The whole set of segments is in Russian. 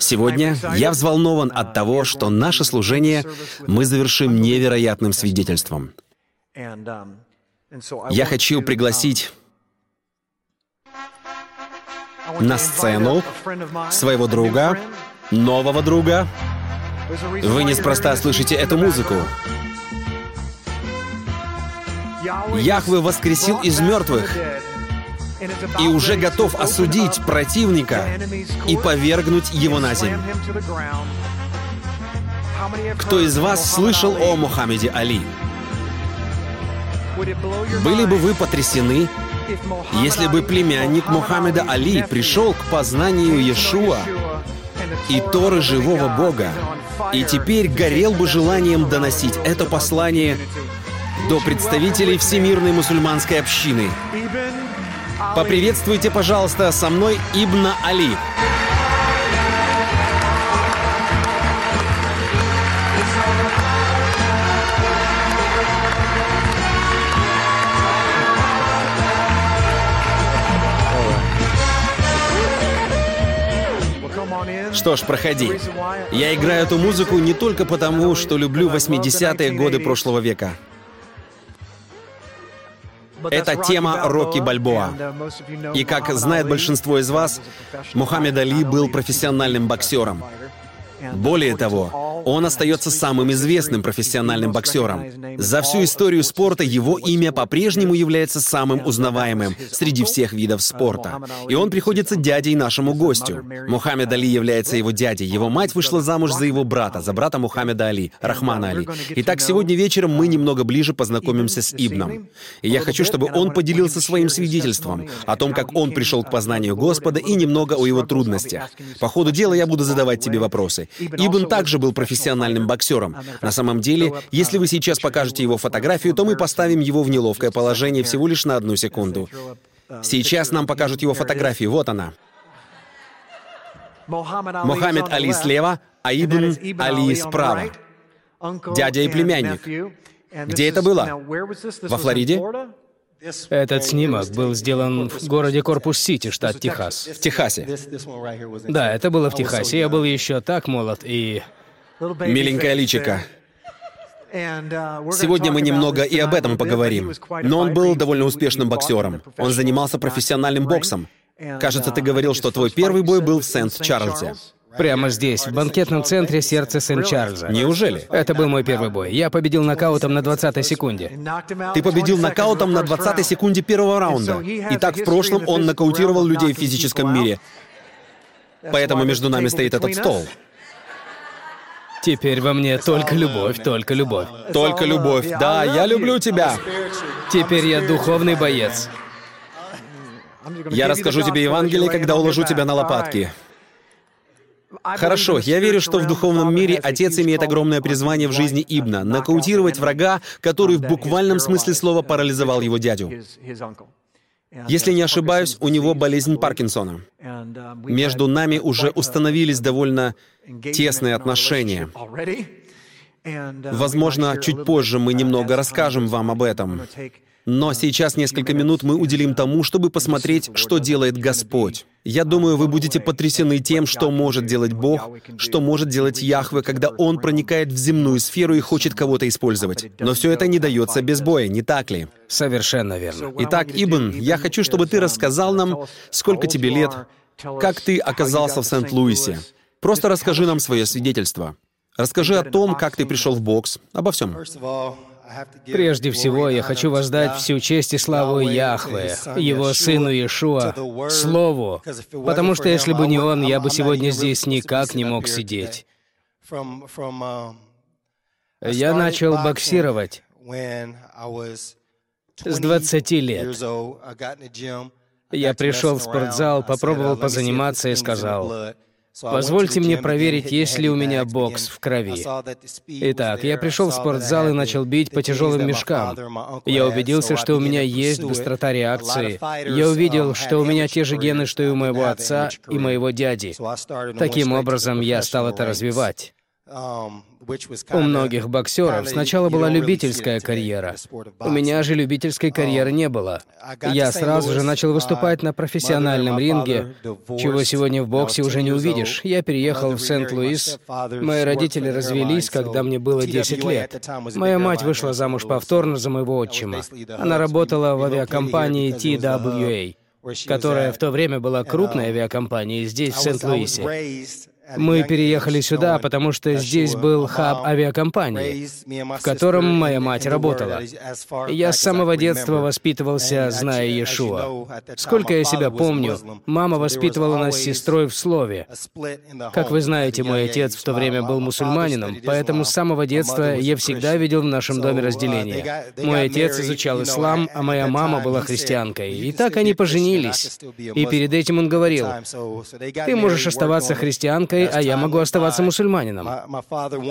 Сегодня я взволнован от того, что наше служение мы завершим невероятным свидетельством. Я хочу пригласить на сцену своего друга, нового друга. Вы неспроста слышите эту музыку. Яхве воскресил из мертвых и уже готов осудить противника и повергнуть его на землю. Кто из вас слышал о Мухаммеде Али? Были бы вы потрясены, если бы племянник Мухаммеда Али пришел к познанию Иешуа и Торы живого Бога, и теперь горел бы желанием доносить это послание до представителей всемирной мусульманской общины. Поприветствуйте, пожалуйста, со мной Ибна Али. Что ж, проходи. Я играю эту музыку не только потому, что люблю 80-е годы прошлого века. Это тема Рокки Бальбоа. И как знает большинство из вас, Мухаммед Али был профессиональным боксером. Более того, он остается самым известным профессиональным боксером. За всю историю спорта его имя по-прежнему является самым узнаваемым среди всех видов спорта. И он приходится дядей нашему гостю. Мухаммед Али является его дядей. Его мать вышла замуж за его брата, за брата Мухаммеда Али, Рахмана Али. Итак, сегодня вечером мы немного ближе познакомимся с Ибном. И я хочу, чтобы он поделился своим свидетельством о том, как он пришел к познанию Господа и немного о его трудностях. По ходу дела я буду задавать тебе вопросы. Ибн также был профессиональным боксером. На самом деле, если вы сейчас покажете его фотографию, то мы поставим его в неловкое положение всего лишь на одну секунду. Сейчас нам покажут его фотографию. Вот она. Мухаммед Али слева, а Ибн Али справа. Дядя и племянник. Где это было? Во Флориде? Этот снимок был сделан в городе Корпус-Кристи, штат Техас. В Техасе. Да, это было в Техасе. Я был еще так молод и... Миленькое личико. Сегодня мы немного и об этом поговорим. Но он был довольно успешным боксером. Он занимался профессиональным боксом. Кажется, ты говорил, что твой первый бой был в Сент-Чарльзе. Прямо здесь, в банкетном центре сердца Сент-Чарльза. Неужели? Это был мой первый бой. Я победил нокаутом на 20-й секунде. Ты победил нокаутом на 20-й секунде первого раунда. И так в прошлом он нокаутировал людей в физическом мире. Поэтому между нами стоит этот стол. Теперь во мне только любовь, только любовь. Только любовь. Да, я люблю тебя. Теперь я духовный боец. Я расскажу тебе Евангелие, когда уложу тебя на лопатки. Хорошо, я верю, что в духовном мире отец имеет огромное призвание в жизни Ибна — нокаутировать врага, который в буквальном смысле слова парализовал его дядю. Если не ошибаюсь, у него болезнь Паркинсона. Между нами уже установились довольно тесные отношения. Возможно, чуть позже мы немного расскажем вам об этом. Но сейчас несколько минут мы уделим тому, чтобы посмотреть, что делает Господь. Я думаю, вы будете потрясены тем, что может делать Бог, что может делать Яхве, когда Он проникает в земную сферу и хочет кого-то использовать. Но все это не дается без боя, не так ли? Совершенно верно. Итак, Ибн, я хочу, чтобы ты рассказал нам, сколько тебе лет, как ты оказался в Сент-Луисе. Просто расскажи нам свое свидетельство. Расскажи о том, как ты пришел в бокс, обо всем. Прежде всего, я хочу воздать всю честь и славу Яхве, Его Сыну Иешуа, Слову, потому что если бы не Он, я бы сегодня здесь никак не мог сидеть. Я начал боксировать с 20 лет. Я пришел в спортзал, попробовал позаниматься и сказал, Позвольте мне проверить, есть ли у меня бокс в крови. Итак, я пришел в спортзал и начал бить по тяжелым мешкам. Я убедился, что у меня есть быстрота реакции. Я увидел, что у меня те же гены, что и у моего отца и моего дяди. Таким образом, я стал это развивать. У многих боксеров сначала была любительская карьера. У меня же любительской карьеры не было. Я сразу же начал выступать на профессиональном ринге, чего сегодня в боксе уже не увидишь. Я переехал в Сент-Луис. Мои родители развелись, когда мне было 10 лет. Моя мать вышла замуж повторно за моего отчима. Она работала в авиакомпании TWA которая в то время была крупной авиакомпанией здесь, в Сент-Луисе. Мы переехали сюда, потому что здесь был хаб авиакомпании, в котором моя мать работала. Я с самого детства воспитывался, зная Иешуа. Сколько я себя помню, мама воспитывала нас с сестрой в слове. Как вы знаете, мой отец в то время был мусульманином, поэтому с самого детства я всегда видел в нашем доме разделение. Мой отец изучал ислам, а моя мама была христианкой. И так они поженились. И перед этим он говорил, «Ты можешь оставаться христианкой, христианкой, а я могу оставаться мусульманином.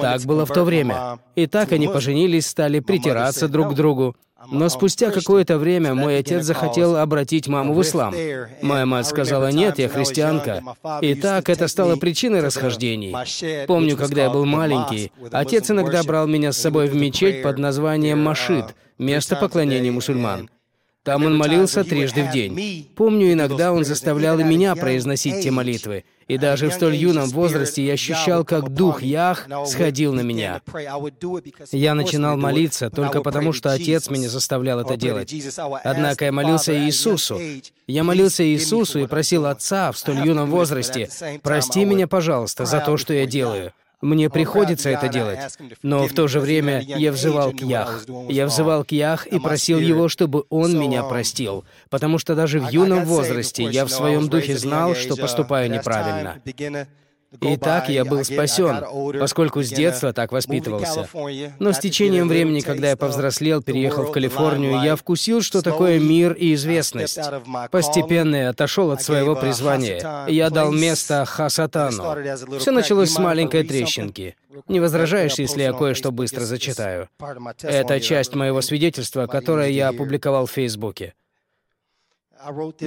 Так было в то время. И так они поженились, стали притираться друг к другу. Но спустя какое-то время мой отец захотел обратить маму в ислам. Моя мать сказала, нет, я христианка. И так это стало причиной расхождений. Помню, когда я был маленький, отец иногда брал меня с собой в мечеть под названием Машид, место поклонения мусульман. Там он молился трижды в день. Помню, иногда он заставлял и меня произносить те молитвы. И даже в столь юном возрасте я ощущал, как дух Ях сходил на меня. Я начинал молиться только потому, что Отец меня заставлял это делать. Однако я молился Иисусу. Я молился Иисусу и просил Отца в столь юном возрасте, «Прости меня, пожалуйста, за то, что я делаю». Мне приходится это делать. Но в то же время я взывал к Ях. Я взывал к Ях и просил его, чтобы он меня простил. Потому что даже в юном возрасте я в своем духе знал, что поступаю неправильно. И так я был спасен, поскольку с детства так воспитывался. Но с течением времени, когда я повзрослел, переехал в Калифорнию, я вкусил, что такое мир и известность. Постепенно я отошел от своего призвания. Я дал место Хасатану. Все началось с маленькой трещинки. Не возражаешь, если я кое-что быстро зачитаю? Это часть моего свидетельства, которое я опубликовал в Фейсбуке.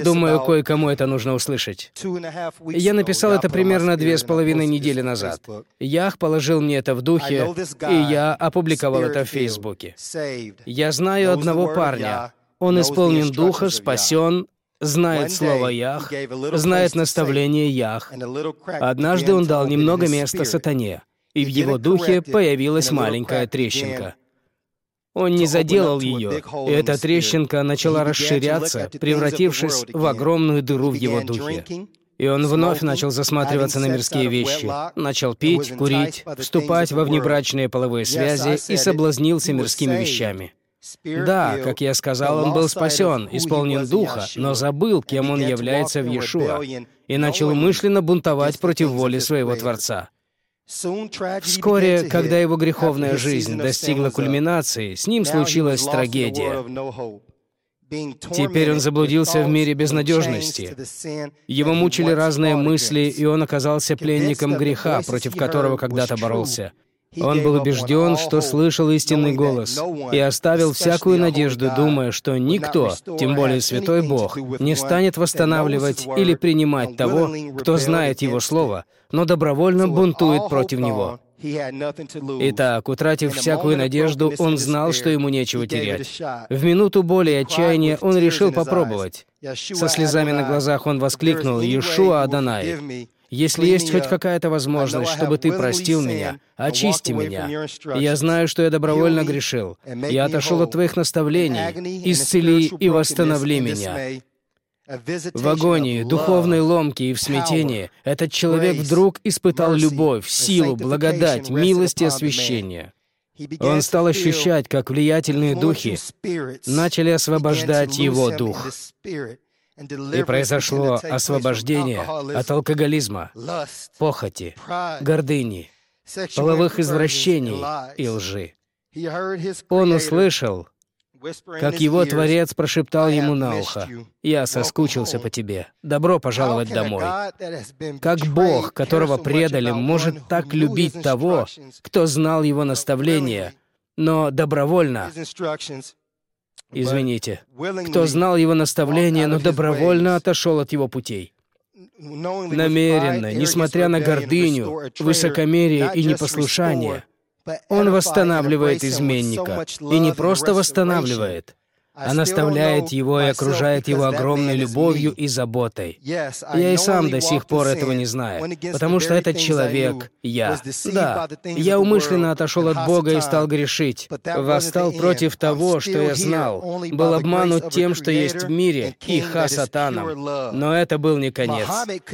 Думаю, кое-кому это нужно услышать. Я написал это примерно две с половиной недели назад. Ях положил мне это в духе, и я опубликовал это в Фейсбуке. Я знаю одного парня. Он исполнен духа, спасен, знает слово Ях, знает наставление Ях. Однажды он дал немного места сатане, и в его духе появилась маленькая трещинка. Он не заделал ее, и эта трещинка начала расширяться, превратившись в огромную дыру в его духе. И он вновь начал засматриваться на мирские вещи, начал пить, курить, вступать во внебрачные половые связи и соблазнился мирскими вещами. Да, как я сказал, он был спасен, исполнен Духа, но забыл, кем он является в Иешуа, и начал умышленно бунтовать против воли своего Творца. Вскоре, когда его греховная жизнь достигла кульминации, с ним случилась трагедия. Теперь он заблудился в мире безнадежности. Его мучили разные мысли, и он оказался пленником греха, против которого когда-то боролся. Он был убежден, что слышал истинный голос, и оставил всякую надежду, думая, что никто, тем более Святой Бог, не станет восстанавливать или принимать того, кто знает Его Слово, но добровольно бунтует против Него. Итак, утратив всякую надежду, он знал, что ему нечего терять. В минуту боли и отчаяния он решил попробовать. Со слезами на глазах он воскликнул «Иешуа Адонай». Если есть хоть какая-то возможность, чтобы ты простил меня, очисти меня. Я знаю, что я добровольно грешил. Я отошел от твоих наставлений. Исцели и восстанови меня. В агонии, духовной ломке и в смятении этот человек вдруг испытал любовь, силу, благодать, милость и освящение. Он стал ощущать, как влиятельные духи начали освобождать его дух. И произошло освобождение от алкоголизма, похоти, гордыни, половых извращений и лжи. Он услышал, как его Творец прошептал ему на ухо, «Я соскучился по тебе. Добро пожаловать домой». Как Бог, которого предали, может так любить того, кто знал его наставления, но добровольно извините, кто знал его наставления, но добровольно отошел от его путей. Намеренно, несмотря на гордыню, высокомерие и непослушание, Он восстанавливает изменника. И не просто восстанавливает, а наставляет его и окружает его огромной любовью и заботой. Я и сам до сих пор этого не знаю, потому что этот человек — я. Да, я умышленно отошел от Бога и стал грешить. Восстал против того, что я знал. Был обманут тем, что есть в мире, и Ха-Сатаном. Но это был не конец.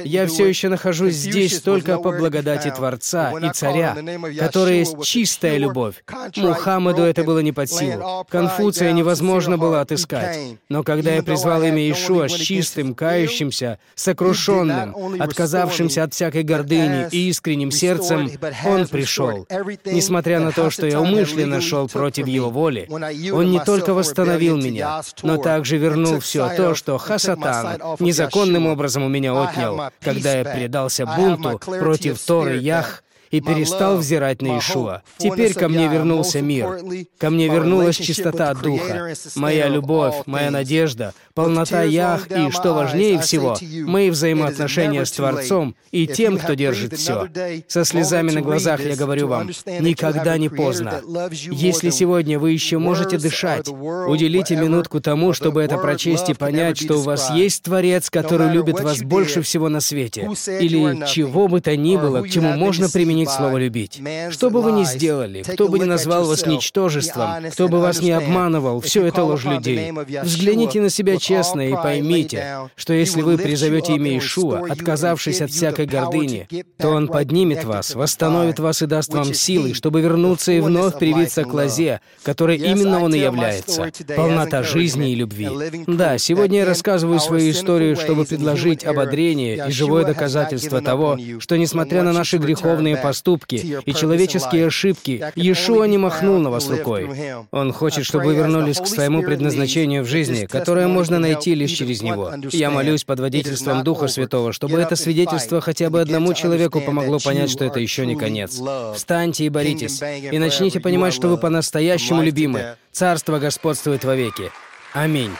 Я все еще нахожусь здесь только по благодати Творца и Царя, который есть чистая любовь. Мухаммаду это было не под силу. Конфуция невозможно было было отыскать. Но когда я призвал имя Иешуа с чистым, кающимся, сокрушенным, отказавшимся от всякой гордыни и искренним сердцем, Он пришел. Несмотря на то, что я умышленно шел против Его воли, Он не только восстановил меня, но также вернул все то, что Хасатан незаконным образом у меня отнял, когда я предался бунту против Торы Ях и перестал взирать на Ишуа. Теперь ко мне вернулся мир. Ко мне вернулась чистота духа. Моя любовь, моя надежда, полнота Ях и, что важнее всего, мои взаимоотношения с Творцом и тем, кто держит все. Со слезами на глазах я говорю вам, никогда не поздно. Если сегодня вы еще можете дышать, уделите минутку тому, чтобы это прочесть и понять, что у вас есть Творец, который любит вас больше всего на свете, или чего бы то ни было, к чему можно применить слово «любить». Что бы вы ни сделали, кто бы ни назвал вас ничтожеством, кто бы вас не обманывал, все это ложь людей. Взгляните на себя честно и поймите, что если вы призовете имя Ишуа, отказавшись от всякой гордыни, то Он поднимет вас, восстановит вас и даст вам силы, чтобы вернуться и вновь привиться к лозе, которой именно Он и является. Полнота жизни и любви. Да, сегодня я рассказываю свою историю, чтобы предложить ободрение и живое доказательство того, что, несмотря на наши греховные поступки и человеческие ошибки, Иешуа не махнул на вас рукой. Он хочет, чтобы вы вернулись к своему предназначению в жизни, которое можно найти лишь через Него. Я молюсь под водительством Духа Святого, чтобы это свидетельство хотя бы одному человеку помогло понять, что это еще не конец. Встаньте и боритесь, и начните понимать, что вы по-настоящему любимы. Царство господствует вовеки. Аминь.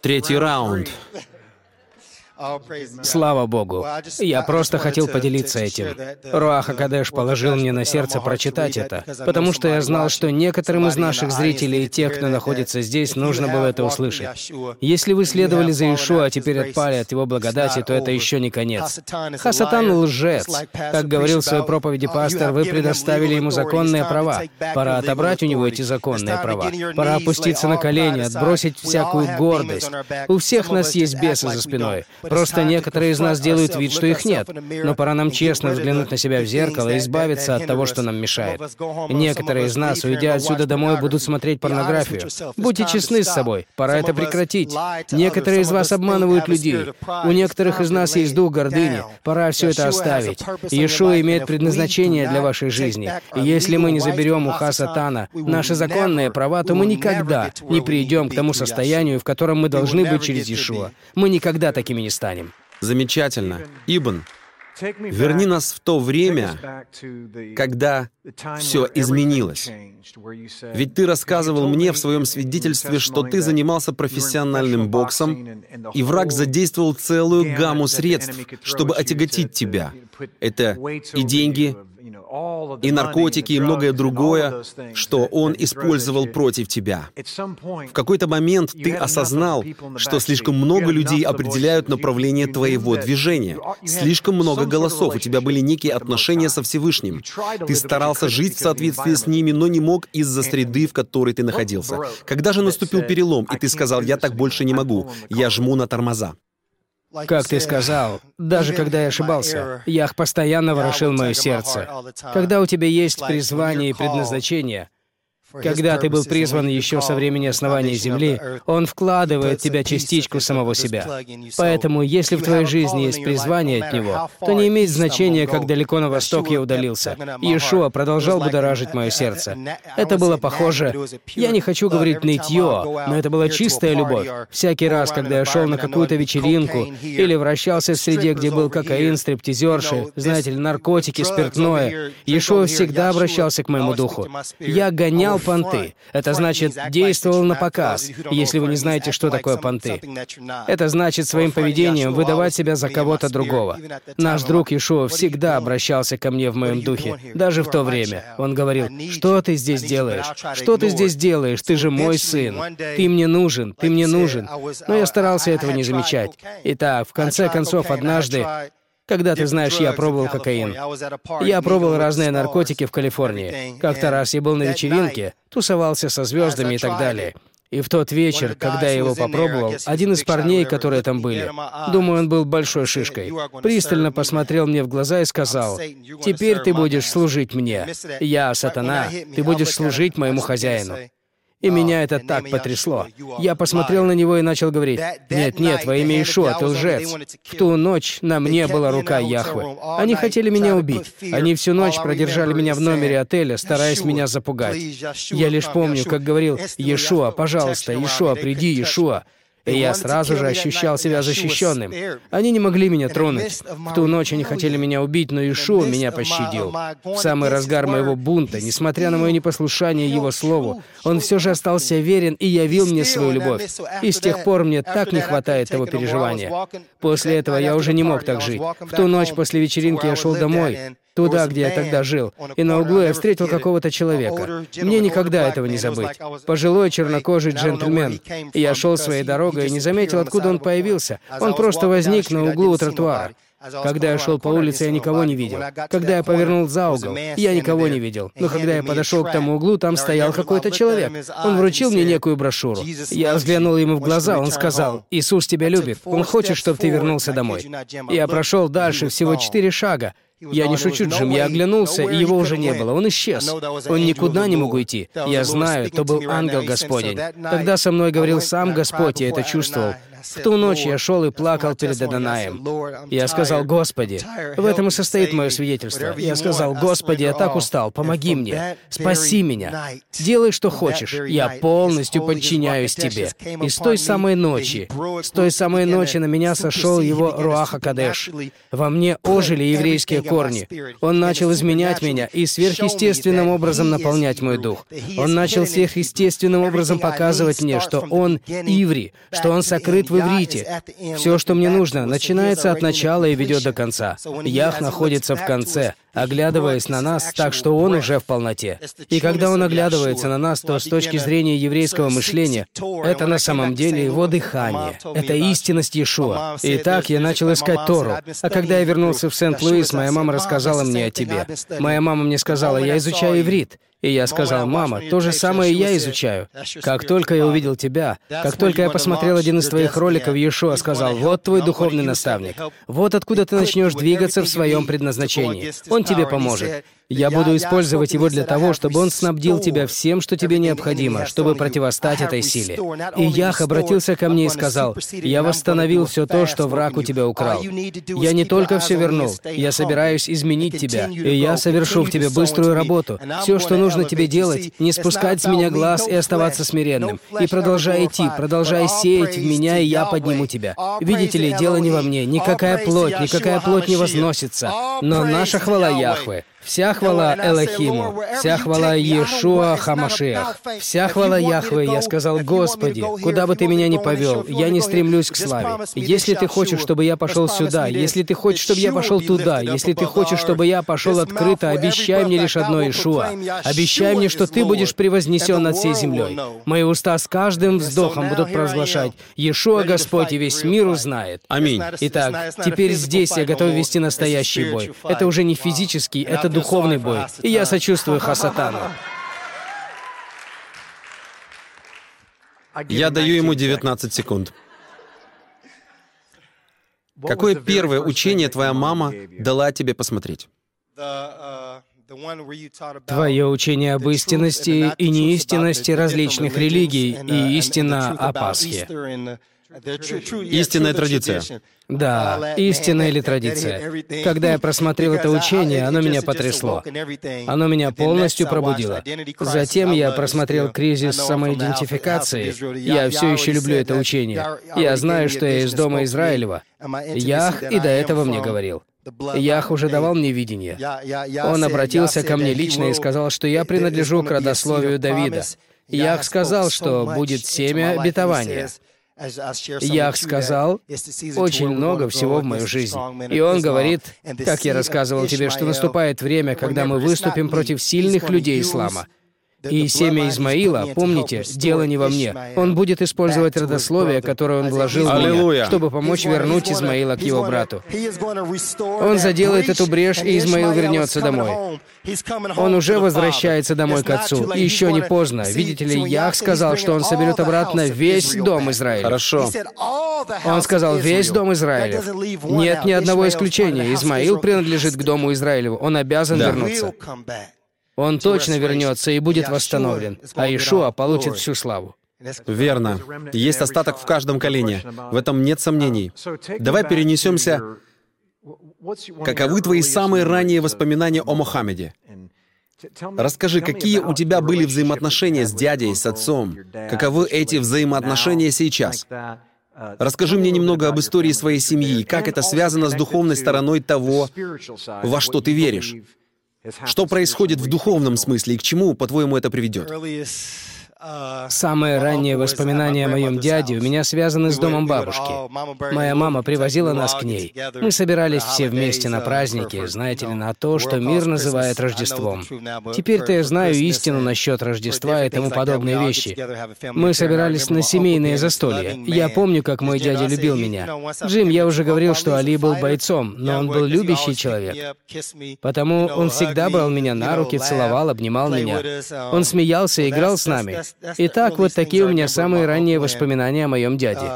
Третий раунд. Слава Богу. Я просто хотел поделиться этим. Руаха Кадеш положил мне на сердце прочитать это, потому что я знал, что некоторым из наших зрителей и тех, кто находится здесь, нужно было это услышать. Если вы следовали за Ишуа, а теперь отпали от его благодати, то это еще не конец. Хасатан — лжец. Как говорил в своей проповеди пастор, вы предоставили ему законные права. Пора отобрать у него эти законные права. Пора опуститься на колени, отбросить всякую гордость. У всех нас есть бесы за спиной. Просто некоторые из нас делают вид, что их нет. Но пора нам честно взглянуть на себя в зеркало и избавиться от того, что нам мешает. Некоторые из нас, уйдя отсюда домой, будут смотреть порнографию. Будьте честны с собой. Пора это прекратить. Некоторые из вас обманывают людей. У некоторых из нас есть дух гордыни. Пора все это оставить. Иешуа имеет предназначение для вашей жизни. И если мы не заберем у Хасатана наши законные права, то мы никогда не придем к тому состоянию, в котором мы должны быть через Иешуа. Мы никогда такими не станем. Замечательно. Ибн, верни нас в то время, когда все изменилось. Ведь ты рассказывал мне в своем свидетельстве, что ты занимался профессиональным боксом, и враг задействовал целую гамму средств, чтобы отяготить тебя. Это и деньги, и наркотики, и многое другое, что он использовал против тебя. В какой-то момент ты осознал, что слишком много людей определяют направление твоего движения. Слишком много голосов, у тебя были некие отношения со Всевышним. Ты старался жить в соответствии с ними, но не мог из-за среды, в которой ты находился. Когда же наступил перелом, и ты сказал, я так больше не могу, я жму на тормоза. Как ты сказал, даже когда я ошибался, Ях постоянно ворошил мое сердце. Когда у тебя есть призвание и предназначение, когда ты был призван еще со времени основания Земли, Он вкладывает в тебя частичку самого себя. Поэтому, если в твоей жизни есть призвание от Него, то не имеет значения, как далеко на восток я удалился. Иешуа продолжал будоражить мое сердце. Это было похоже... Я не хочу говорить нытье, но это была чистая любовь. Всякий раз, когда я шел на какую-то вечеринку или вращался в среде, где был кокаин, стриптизерши, знаете ли, наркотики, спиртное, Иешуа всегда обращался к моему духу. Я гонял знал понты. Это значит, действовал на показ, если вы не знаете, что такое понты. Это значит своим поведением выдавать себя за кого-то другого. Наш друг Ишуа всегда обращался ко мне в моем духе, даже в то время. Он говорил, что ты здесь делаешь? Что ты здесь делаешь? Ты же мой сын. Ты мне нужен, ты мне нужен. Но я старался этого не замечать. Итак, в конце концов, однажды когда ты знаешь, я пробовал кокаин. Я пробовал разные наркотики в Калифорнии. Как-то раз я был на вечеринке, тусовался со звездами и так далее. И в тот вечер, когда я его попробовал, один из парней, которые там были, думаю, он был большой шишкой, пристально посмотрел мне в глаза и сказал, «Теперь ты будешь служить мне. Я, сатана, ты будешь служить моему хозяину». И меня это так потрясло. Я посмотрел на него и начал говорить, «Нет, нет, во имя Ишуа, ты лжец». В ту ночь на мне была рука Яхвы. Они хотели меня убить. Они всю ночь продержали меня в номере отеля, стараясь меня запугать. Я лишь помню, как говорил, «Иешуа, пожалуйста, Иешуа, приди, Иешуа». И я сразу же ощущал себя защищенным. Они не могли меня тронуть. В ту ночь они хотели меня убить, но Ишуа меня пощадил. В самый разгар моего бунта, несмотря на мое непослушание его слову, он все же остался верен и явил мне свою любовь. И с тех пор мне так не хватает того переживания. После этого я уже не мог так жить. В ту ночь после вечеринки я шел домой туда, где я тогда жил, и на углу я встретил какого-то человека. Мне никогда этого не забыть. Пожилой чернокожий джентльмен. Я шел своей дорогой и не заметил, откуда он появился. Он просто возник на углу у тротуара. Когда я шел по улице, я никого не видел. Когда я повернул за угол, я никого не видел. Но когда я подошел к тому углу, там стоял какой-то человек. Он вручил мне некую брошюру. Я взглянул ему в глаза, он сказал, «Иисус тебя любит, Он хочет, чтобы ты вернулся домой». Я прошел дальше всего четыре шага, я не шучу, Джим, я оглянулся, и его уже не было. Он исчез. Он никуда не мог уйти. Я знаю, то был ангел Господень. Тогда со мной говорил сам Господь, я это чувствовал. В ту ночь я шел и плакал перед Адонаем. Я сказал, «Господи, в этом и состоит мое свидетельство». Я сказал, «Господи, я так устал, помоги мне, спаси меня, делай, что хочешь, я полностью подчиняюсь Тебе». И с той самой ночи, с той самой ночи на меня сошел его Руаха Кадеш. Во мне ожили еврейские корни. Он начал изменять меня и сверхъестественным образом наполнять мой дух. Он начал сверхъестественным образом показывать мне, что он иври, что он сокрыт в иврите. Все, что мне нужно, начинается от начала и ведет до конца. Ях находится в конце оглядываясь на нас так, что он уже в полноте. И когда он оглядывается на нас, то с точки зрения еврейского мышления, это на самом деле его дыхание. Это истинность Иешуа. И так я начал искать Тору. А когда я вернулся в Сент-Луис, моя мама рассказала мне о тебе. Моя мама мне сказала, я изучаю иврит. И я сказал, мама, то же самое я изучаю. Как только я увидел тебя, как только я посмотрел один из твоих роликов, Иешуа сказал, вот твой духовный наставник. Вот откуда ты начнешь двигаться в своем предназначении. Он тебе поможет. Я буду использовать его для того, чтобы он снабдил тебя всем, что тебе необходимо, чтобы противостать этой силе. И Ях обратился ко мне и сказал, «Я восстановил все то, что враг у тебя украл. Я не только все вернул, я собираюсь изменить тебя, и я совершу в тебе быструю работу. Все, что нужно тебе делать, не спускать с меня глаз и оставаться смиренным. И продолжай идти, продолжай сеять в меня, и я подниму тебя. Видите ли, дело не во мне, никакая плоть, никакая плоть не возносится, но наша хвала Яхве, Вся хвала Элохиму, вся хвала Иешуа Хамашех, вся хвала Яхве, я сказал, Господи, куда бы ты меня ни повел, я не стремлюсь к славе. Если ты хочешь, чтобы я пошел сюда, если ты хочешь, чтобы я пошел туда, если ты хочешь, чтобы я пошел открыто, обещай мне лишь одно, Иешуа. Обещай мне, что ты будешь превознесен над всей землей. Мои уста с каждым вздохом будут провозглашать, Иешуа Господь и весь мир узнает. Аминь. Итак, теперь здесь я готов вести настоящий бой. Это уже не физический, это духовный бой, и я сочувствую Хасатану. Я даю ему 19 секунд. Какое первое учение твоя мама дала тебе посмотреть? Твое учение об истинности и неистинности различных религий и истина о Пасхе. Истинная традиция. Да, истина или традиция. Когда я просмотрел это учение, оно меня потрясло. Оно меня полностью пробудило. Затем я просмотрел кризис самоидентификации. Я все еще люблю это учение. Я знаю, что я из дома Израилева. Ях и до этого мне говорил. Ях уже давал мне видение. Он обратился ко мне лично и сказал, что я принадлежу к родословию Давида. Ях сказал, что будет семя обетования. Ях сказал очень много всего в мою жизнь. И он говорит, как я рассказывал тебе, что наступает время, когда мы выступим против сильных людей ислама. И семя Измаила, помните, дело не во мне. Он будет использовать родословие, которое он вложил в меня, чтобы помочь вернуть Измаила к его брату. Он заделает эту брешь, и Измаил вернется домой. Он уже возвращается домой к отцу. И еще не поздно. Видите ли, Ях сказал, что он соберет обратно весь дом Израиля. Хорошо. Он сказал, весь дом Израиля. Нет ни одного исключения. Измаил принадлежит к дому Израилеву. Он обязан да. вернуться. Он точно вернется и будет восстановлен, а Ишуа получит всю славу. Верно. Есть остаток в каждом колене. В этом нет сомнений. Давай перенесемся. Каковы твои самые ранние воспоминания о Мухаммеде? Расскажи, какие у тебя были взаимоотношения с дядей, с отцом? Каковы эти взаимоотношения сейчас? Расскажи мне немного об истории своей семьи, как это связано с духовной стороной того, во что ты веришь. Что происходит в духовном смысле и к чему, по-твоему, это приведет? Самые ранние воспоминания о моем дяде у меня связаны с домом бабушки. Моя мама привозила нас к ней. Мы собирались все вместе на праздники, знаете ли, на то, что мир называет Рождеством. Теперь-то я знаю истину насчет Рождества и тому подобные вещи. Мы собирались на семейные застолья. Я помню, как мой дядя любил меня. Джим, я уже говорил, что Али был бойцом, но он был любящий человек. Потому он всегда брал меня на руки, целовал, обнимал меня. Он смеялся, играл с нами. Итак, вот такие у меня самые ранние воспоминания о моем дяде.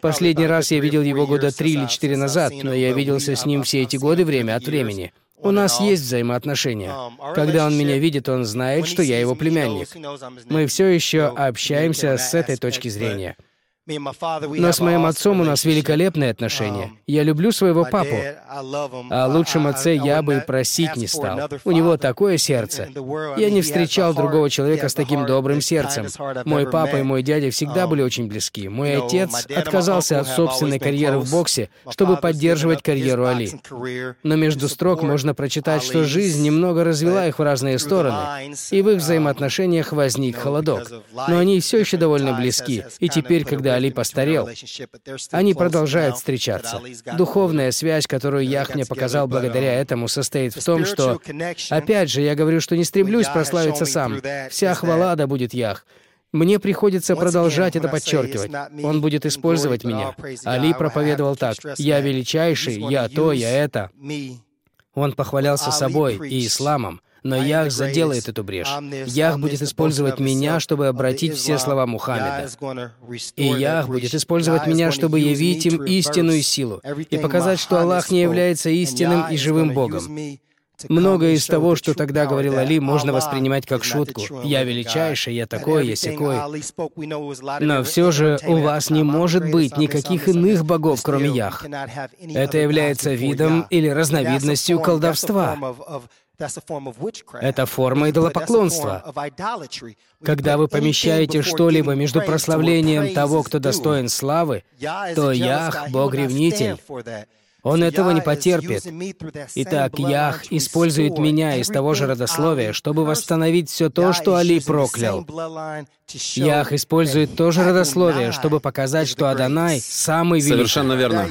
Последний раз я видел его года три или четыре назад, но я виделся с ним все эти годы время от времени. У нас есть взаимоотношения. Когда он меня видит, он знает, что я его племянник. Мы все еще общаемся с этой точки зрения. Но с моим отцом у нас великолепные отношения. Я люблю своего папу. О лучшем отце я бы просить не стал. У него такое сердце. Я не встречал другого человека с таким добрым сердцем. Мой папа и мой дядя всегда были очень близки. Мой отец отказался от собственной карьеры в боксе, чтобы поддерживать карьеру Али. Но между строк можно прочитать, что жизнь немного развела их в разные стороны, и в их взаимоотношениях возник холодок. Но они все еще довольно близки. И теперь, когда Али постарел. Они продолжают встречаться. Духовная связь, которую Ях мне показал благодаря этому, состоит в том, что, опять же, я говорю, что не стремлюсь прославиться сам. Вся хвала да будет Ях. Мне приходится продолжать это подчеркивать. Он будет использовать меня. Али проповедовал так. «Я величайший, я то, я это». Он похвалялся собой и исламом. Но Ях заделает эту брешь. Ях будет использовать меня, чтобы обратить все слова Мухаммеда. И Ях будет использовать меня, чтобы явить им истину и силу, и показать, что Аллах не является истинным и живым Богом. Многое из того, что тогда говорил Али, можно воспринимать как шутку. «Я величайший, я такой, я сякой». Но все же у вас не может быть никаких иных богов, кроме Ях. Это является видом или разновидностью колдовства. Это форма идолопоклонства. Когда вы помещаете что-либо между прославлением того, кто достоин славы, то Ях — Бог-ревнитель. Он этого не потерпит. Итак, Ях использует меня из того же родословия, чтобы восстановить все то, что Али проклял. Ях использует то же родословие, чтобы показать, что Адонай самый великий. Совершенно верно.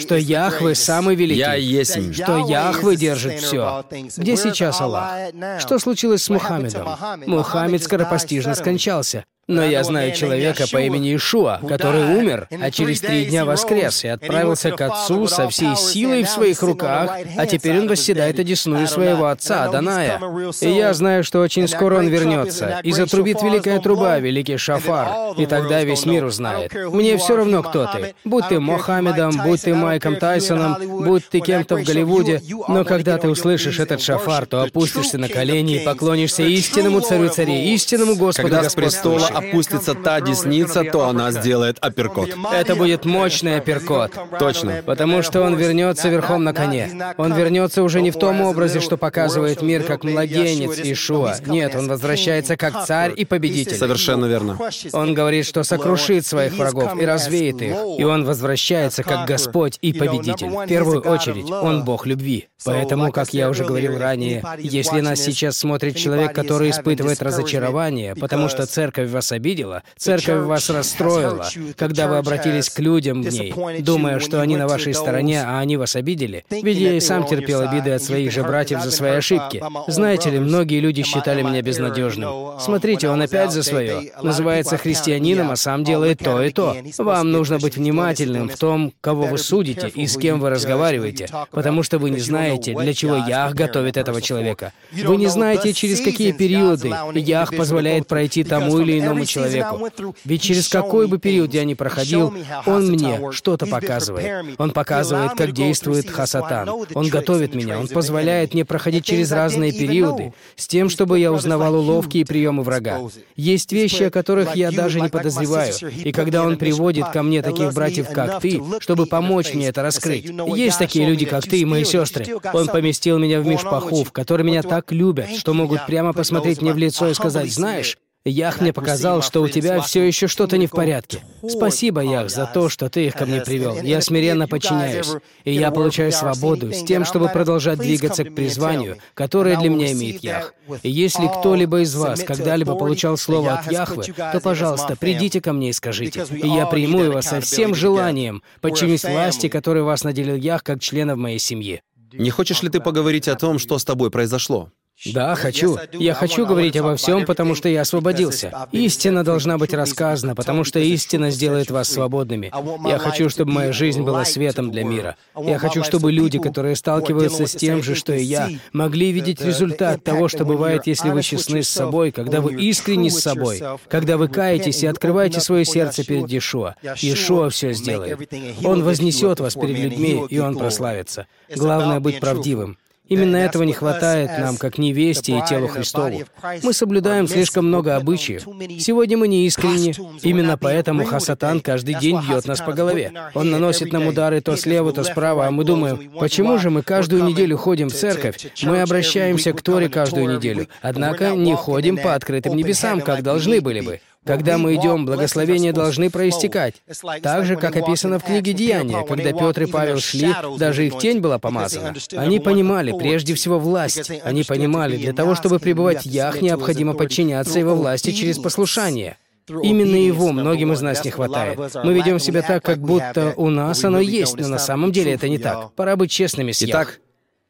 Что Яхвы самый великий. Я есть. Что Яхвы держит все. Где сейчас Аллах? Что случилось с Мухаммедом? Мухаммед скоропостижно скончался. Но я знаю человека по имени Ишуа, который умер, а через три дня воскрес и отправился к Отцу со всей силой в своих руках, а теперь он восседает одесную своего отца, Аданая. И я знаю, что очень скоро он вернется, и затрубит великая труба, великий шафар, и тогда весь мир узнает. Мне все равно, кто ты. Будь ты Мохаммедом, будь ты Майком Тайсоном, будь ты кем-то в Голливуде, но когда ты услышишь этот шафар, то опустишься на колени и поклонишься истинному царю царей, истинному Господу Когда с престола опустится та десница, то она сделает апперкот. Это будет мощный апперкот. Точно. Потому что он вернется верхом на коне. Он вернется уже не в том образе, что показывает мир как младенец Ишуа. Нет, он возвращается как царь и победитель. Совершенно верно. Он говорит, что сокрушит своих врагов и развеет их. И он возвращается как Господь и победитель. В первую очередь, он Бог любви. Поэтому, как я уже говорил ранее, если нас сейчас смотрит человек, который испытывает разочарование, потому что церковь вас обидела, церковь вас расстроила, когда вы обратились к людям в ней, думая, что они на вашей стороне, а они вас обидели, ведь я и сам терпел обиды от своих же братьев за свои ошибки. Знаете ли, многие люди считали меня безнадежным. Смотрите, он опять за свое. Называется христианином, а сам делает то и то. Вам нужно быть внимательным в том, кого вы судите и с кем вы разговариваете, потому что вы не знаете, для чего Ях готовит этого человека. Вы не знаете, через какие периоды Ях позволяет пройти тому или иному человеку. Ведь через какой бы период я ни проходил, он мне что-то показывает. Он показывает, как действует Хасатан. Он готовит меня, он позволяет мне проходить через разные периоды, с тем, чтобы я узнавал уловки и приемы врага. Есть вещи, о которых я даже не подозреваю. И когда он приводит ко мне таких братьев, как ты, чтобы помочь мне это раскрыть. Есть такие люди, как ты и мои сестры. Он поместил меня в мишпаху, в который меня так любят, что могут прямо посмотреть мне в лицо и сказать, знаешь, Ях мне показал, что у тебя все еще что-то не в порядке. Спасибо, Ях, за то, что ты их ко мне привел. Я смиренно подчиняюсь, и я получаю свободу с тем, чтобы продолжать двигаться к призванию, которое для меня имеет Ях. И если кто-либо из вас когда-либо получал слово от Яхвы, то, пожалуйста, придите ко мне и скажите, и я приму его со всем желанием, подчинюсь власти, которой вас наделил Ях как членов моей семьи. Не хочешь ли ты поговорить о том, что с тобой произошло? Да, хочу. Я хочу говорить обо всем, потому что я освободился. Истина должна быть рассказана, потому что истина сделает вас свободными. Я хочу, чтобы моя жизнь была светом для мира. Я хочу, чтобы люди, которые сталкиваются с тем же, что и я, могли видеть результат того, что бывает, если вы честны с собой, когда вы искренни с собой, когда вы каетесь и открываете свое сердце перед Иешуа. Иешуа все сделает. Он вознесет вас перед людьми, и Он прославится. Главное — быть правдивым. Именно этого не хватает нам, как невесте и телу Христову. Мы соблюдаем слишком много обычаев. Сегодня мы не искренни. Именно поэтому Хасатан каждый день бьет нас по голове. Он наносит нам удары то слева, то справа, а мы думаем, почему же мы каждую неделю ходим в церковь? Мы обращаемся к Торе каждую неделю, однако не ходим по открытым небесам, как должны были бы. Когда мы идем, благословения должны проистекать. Так же, как описано в книге Деяния, когда Петр и Павел шли, даже их тень была помазана. Они понимали, прежде всего, власть. Они понимали, для того, чтобы пребывать в Ях, необходимо подчиняться его власти через послушание. Именно его многим из нас не хватает. Мы ведем себя так, как будто у нас оно есть, но на самом деле это не так. Пора быть честными с. Итак,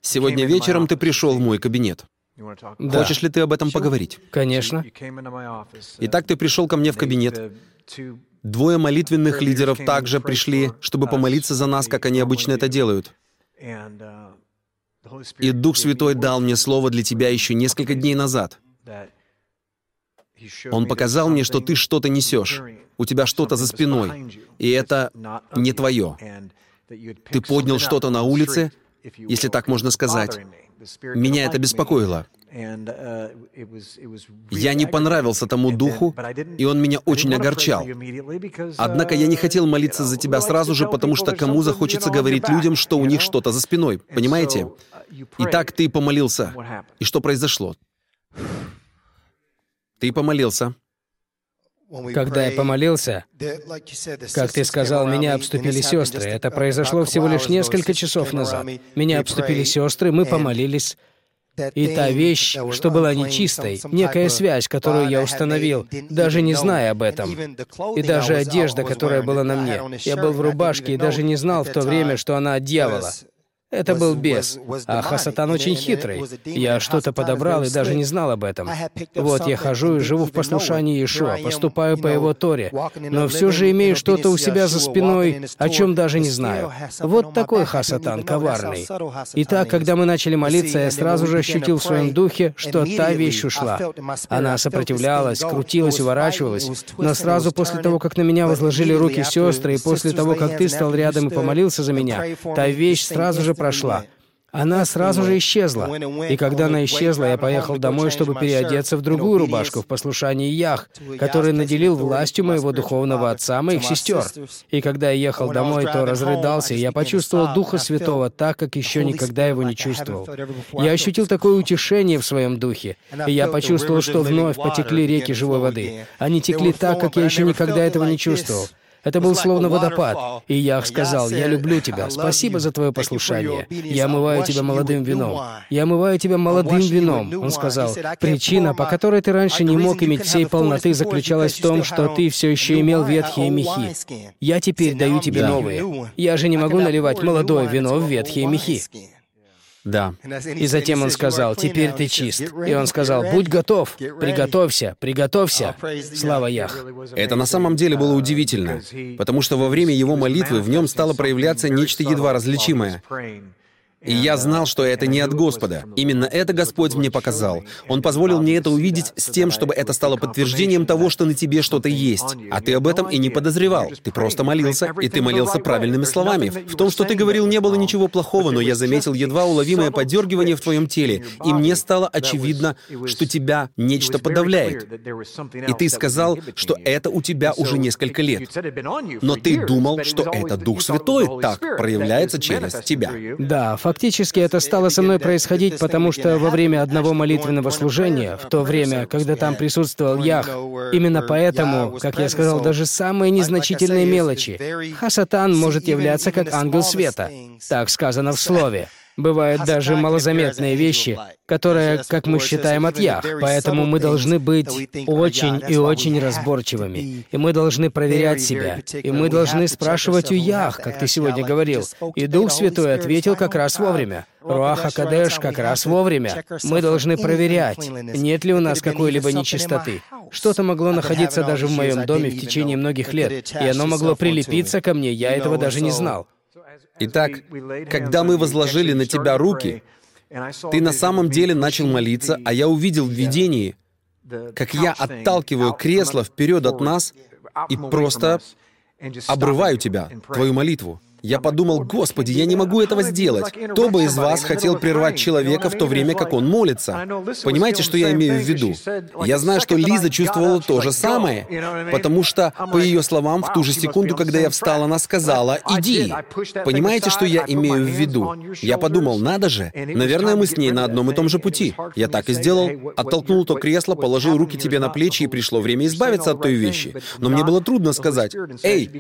сегодня вечером ты пришел в мой кабинет. Да. Хочешь ли ты об этом поговорить? Конечно. Итак, ты пришел ко мне в кабинет. Двое молитвенных лидеров также пришли, чтобы помолиться за нас, как они обычно это делают. И Дух Святой дал мне слово для тебя еще несколько дней назад. Он показал мне, что ты что-то несешь. У тебя что-то за спиной. И это не твое. Ты поднял что-то на улице, если так можно сказать. Меня это беспокоило. Я не понравился тому духу, и он меня очень огорчал. Однако я не хотел молиться за тебя сразу же, потому что кому захочется говорить людям, что у них что-то за спиной, понимаете? Итак, ты помолился. И что произошло? Ты помолился. Когда я помолился, как ты сказал, меня обступили сестры. Это произошло всего лишь несколько часов назад. Меня обступили сестры, мы помолились. И та вещь, что была нечистой, некая связь, которую я установил, даже не зная об этом. И даже одежда, которая была на мне. Я был в рубашке и даже не знал в то время, что она от дьявола. Это был бес, а Хасатан очень хитрый. Я что-то подобрал и даже не знал об этом. Вот я хожу и живу в послушании Иешуа, поступаю по его Торе, но все же имею что-то у себя за спиной, о чем даже не знаю. Вот такой Хасатан, коварный. Итак, когда мы начали молиться, я сразу же ощутил в своем духе, что та вещь ушла. Она сопротивлялась, крутилась, уворачивалась, но сразу после того, как на меня возложили руки сестры, и после того, как ты стал рядом и помолился за меня, та вещь сразу же прошла. Она сразу же исчезла. И когда она исчезла, я поехал домой, чтобы переодеться в другую рубашку в послушании Ях, который наделил властью моего духовного отца, моих сестер. И когда я ехал домой, то разрыдался, и я почувствовал Духа Святого так, как еще никогда его не чувствовал. Я ощутил такое утешение в своем духе, и я почувствовал, что вновь потекли реки живой воды. Они текли так, как я еще никогда этого не чувствовал. Это был словно водопад. И Ях сказал, «Я люблю тебя. Спасибо за твое послушание. Я омываю тебя молодым вином. Я омываю тебя молодым вином». Он сказал, «Причина, по которой ты раньше не мог иметь всей полноты, заключалась в том, что ты все еще имел ветхие мехи. Я теперь даю тебе новые. Я же не могу наливать молодое вино в ветхие мехи». Да. И затем он сказал, «Теперь ты чист». И он сказал, «Будь готов, приготовься, приготовься». Слава Ях. Это на самом деле было удивительно, потому что во время его молитвы в нем стало проявляться нечто едва различимое. И я знал, что это не от Господа. Именно это Господь мне показал. Он позволил мне это увидеть с тем, чтобы это стало подтверждением того, что на тебе что-то есть. А ты об этом и не подозревал. Ты просто молился, и ты молился правильными словами. В том, что ты говорил, не было ничего плохого, но я заметил едва уловимое подергивание в твоем теле, и мне стало очевидно, что тебя нечто подавляет. И ты сказал, что это у тебя уже несколько лет. Но ты думал, что это Дух Святой так проявляется через тебя. Да, Фактически это стало со мной происходить, потому что во время одного молитвенного служения, в то время, когда там присутствовал Ях, именно поэтому, как я сказал, даже самые незначительные мелочи, Хасатан может являться как ангел света. Так сказано в Слове. Бывают даже малозаметные вещи, которые, как мы считаем, от Ях. Поэтому мы должны быть очень и очень разборчивыми. И мы должны проверять себя. И мы должны спрашивать у Ях, как ты сегодня говорил. И Дух Святой ответил как раз вовремя. Руаха Кадеш как раз вовремя. Мы должны проверять, нет ли у нас какой-либо нечистоты. Что-то могло находиться даже в моем доме в течение многих лет, и оно могло прилепиться ко мне, я этого даже не знал. Итак, когда мы возложили на тебя руки, ты на самом деле начал молиться, а я увидел в видении, как я отталкиваю кресло вперед от нас и просто обрываю тебя, твою молитву. Я подумал, Господи, я не могу этого сделать. Кто бы из вас хотел прервать человека в то время, как он молится? Понимаете, что я имею в виду? Я знаю, что Лиза чувствовала то же самое, потому что, по ее словам, в ту же секунду, когда я встала, она сказала «иди». Понимаете, что я имею в виду? Я подумал, надо же, наверное, мы с ней на одном и том же пути. Я так и сделал, оттолкнул то кресло, положил руки тебе на плечи, и пришло время избавиться от той вещи. Но мне было трудно сказать, «Эй,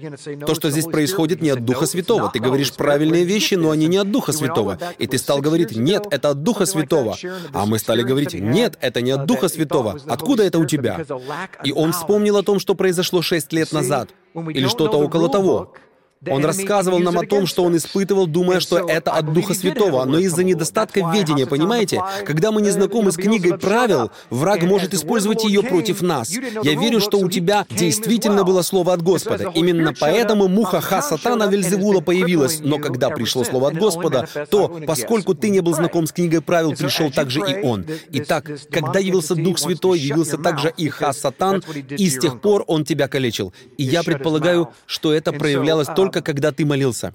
то, что здесь происходит, не от Духа Святого, Святого. Ты говоришь правильные вещи, но они не от Духа Святого. И ты стал говорить, нет, это от Духа Святого. А мы стали говорить, нет, это не от Духа Святого. Откуда это у тебя? И он вспомнил о том, что произошло шесть лет назад. Или что-то около того. Он рассказывал нам о том, что он испытывал, думая, что это от Духа Святого, но из-за недостатка ведения, понимаете? Когда мы не знакомы с книгой правил, враг может использовать ее против нас. Я верю, что у тебя действительно было слово от Господа. Именно поэтому муха Ха-Сатана Вельзевула появилась. Но когда пришло слово от Господа, то, поскольку ты не был знаком с книгой правил, пришел также и он. Итак, когда явился Дух Святой, явился также и Ха-Сатан, и с тех пор он тебя калечил. И я предполагаю, что это проявлялось только только когда ты молился.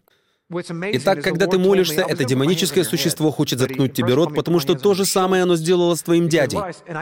Итак, когда ты молишься, это демоническое существо хочет заткнуть тебе рот, потому что то же самое оно сделало с твоим дядей.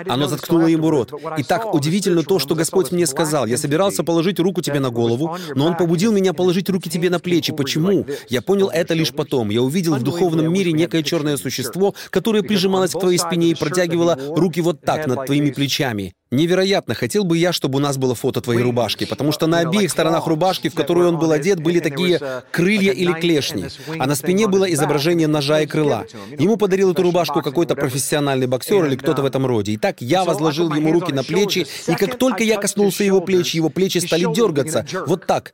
Оно заткнуло ему рот. Итак, удивительно то, что Господь мне сказал. Я собирался положить руку тебе на голову, но Он побудил меня положить руки тебе на плечи. Почему? Я понял это лишь потом. Я увидел в духовном мире некое черное существо, которое прижималось к твоей спине и протягивало руки вот так над твоими плечами. Невероятно, хотел бы я, чтобы у нас было фото твоей рубашки, потому что на обеих сторонах рубашки, в которую он был одет, были такие крылья или клешни, а на спине было изображение ножа и крыла. Ему подарил эту рубашку какой-то профессиональный боксер или кто-то в этом роде. Итак, я возложил ему руки на плечи, и как только я коснулся его плеч, его плечи стали дергаться, вот так,